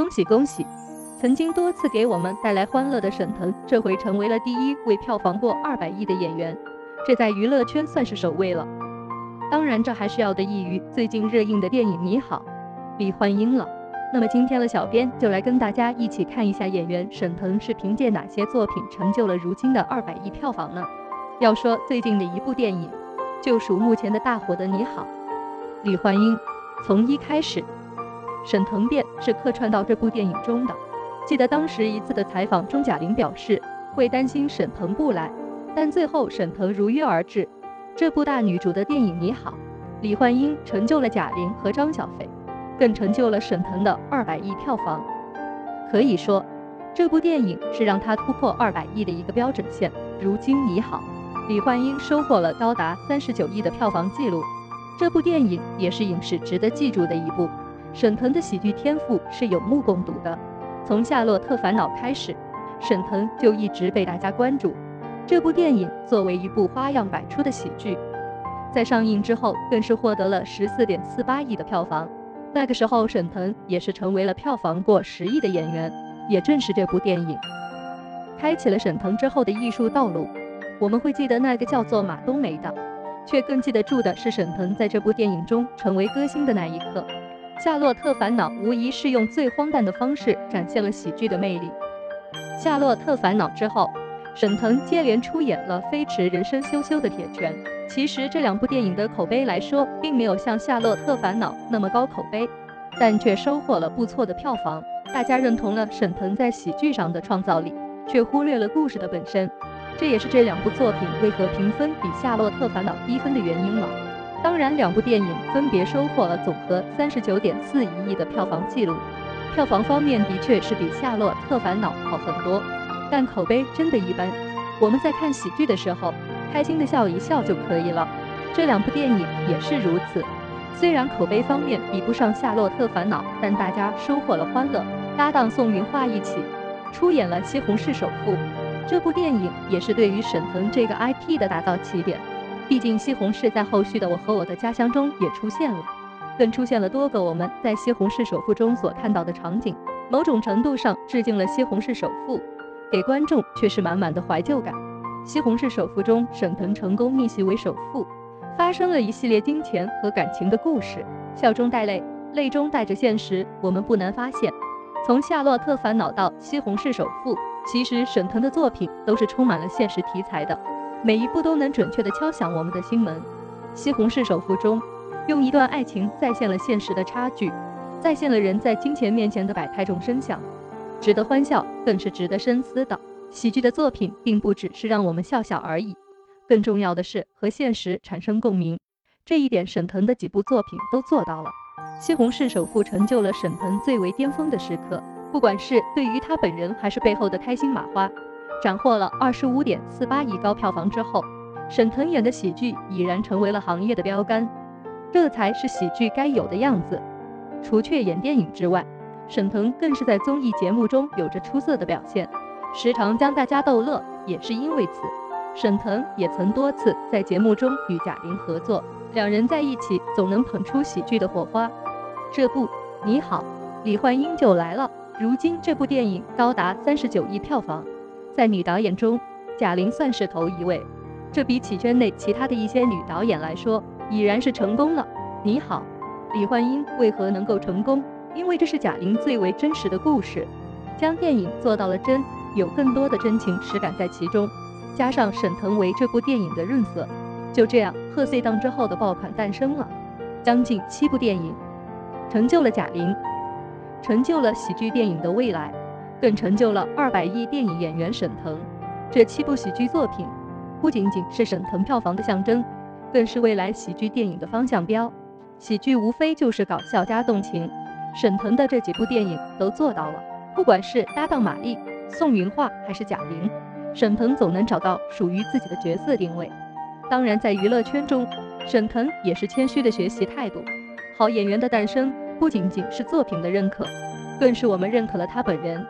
恭喜恭喜！曾经多次给我们带来欢乐的沈腾，这回成为了第一位票房过二百亿的演员，这在娱乐圈算是首位了。当然，这还是要得益于最近热映的电影《你好，李焕英》了。那么今天的小编就来跟大家一起看一下演员沈腾是凭借哪些作品成就了如今的二百亿票房呢？要说最近的一部电影，就属目前的大火的《你好，李焕英》。从一开始，沈腾便是客串到这部电影中的。记得当时一次的采访中，贾玲表示会担心沈腾不来，但最后沈腾如约而至。这部大女主的电影《你好，李焕英》成就了贾玲和张小斐，更成就了沈腾的二百亿票房。可以说，这部电影是让他突破二百亿的一个标准线。如今，《你好，李焕英》收获了高达三十九亿的票房记录。这部电影也是影史值得记住的一部。沈腾的喜剧天赋是有目共睹的，从《夏洛特烦恼》开始，沈腾就一直被大家关注。这部电影作为一部花样百出的喜剧，在上映之后更是获得了十四点四八亿的票房。那个时候，沈腾也是成为了票房过十亿的演员。也正是这部电影，开启了沈腾之后的艺术道路。我们会记得那个叫做马冬梅的，却更记得住的是沈腾在这部电影中成为歌星的那一刻。《夏洛特烦恼》无疑是用最荒诞的方式展现了喜剧的魅力。《夏洛特烦恼》之后。沈腾接连出演了《飞驰人生》《羞羞的铁拳》，其实这两部电影的口碑来说，并没有像《夏洛特烦恼》那么高口碑，但却收获了不错的票房。大家认同了沈腾在喜剧上的创造力，却忽略了故事的本身，这也是这两部作品为何评分比《夏洛特烦恼》低分的原因了。当然，两部电影分别收获了总和三十九点四一亿的票房记录，票房方面的确是比《夏洛特烦恼》好很多。但口碑真的一般。我们在看喜剧的时候，开心的笑一笑就可以了。这两部电影也是如此。虽然口碑方面比不上《夏洛特烦恼》，但大家收获了欢乐。搭档宋云桦一起出演了《西红柿首富》，这部电影也是对于沈腾这个 IP 的打造起点。毕竟西红柿在后续的《我和我的家乡》中也出现了，更出现了多个我们在《西红柿首富》中所看到的场景，某种程度上致敬了《西红柿首富》。给观众却是满满的怀旧感。《西红柿首富》中，沈腾成功逆袭为首富，发生了一系列金钱和感情的故事，笑中带泪，泪中带着现实。我们不难发现，从《夏洛特烦恼》到《西红柿首富》，其实沈腾的作品都是充满了现实题材的，每一步都能准确地敲响我们的心门。《西红柿首富》中，用一段爱情再现了现实的差距，再现了人在金钱面前的百态众生相。值得欢笑，更是值得深思的。喜剧的作品并不只是让我们笑笑而已，更重要的是和现实产生共鸣。这一点，沈腾的几部作品都做到了。《西红柿首富》成就了沈腾最为巅峰的时刻，不管是对于他本人，还是背后的开心麻花，斩获了二十五点四八亿高票房之后，沈腾演的喜剧已然成为了行业的标杆。这才是喜剧该有的样子。除却演电影之外，沈腾更是在综艺节目中有着出色的表现，时常将大家逗乐。也是因为此，沈腾也曾多次在节目中与贾玲合作，两人在一起总能捧出喜剧的火花。这部《你好，李焕英》就来了。如今这部电影高达三十九亿票房，在女导演中，贾玲算是头一位。这比起圈内其他的一些女导演来说，已然是成功了。你好，李焕英为何能够成功？因为这是贾玲最为真实的故事，将电影做到了真，有更多的真情实感在其中，加上沈腾为这部电影的润色，就这样贺岁档之后的爆款诞生了。将近七部电影，成就了贾玲，成就了喜剧电影的未来，更成就了二百亿电影演员沈腾。这七部喜剧作品，不仅仅是沈腾票房的象征，更是未来喜剧电影的方向标。喜剧无非就是搞笑加动情。沈腾的这几部电影都做到了，不管是搭档马丽、宋云桦还是贾玲，沈腾总能找到属于自己的角色定位。当然，在娱乐圈中，沈腾也是谦虚的学习态度。好演员的诞生，不仅仅是作品的认可，更是我们认可了他本人。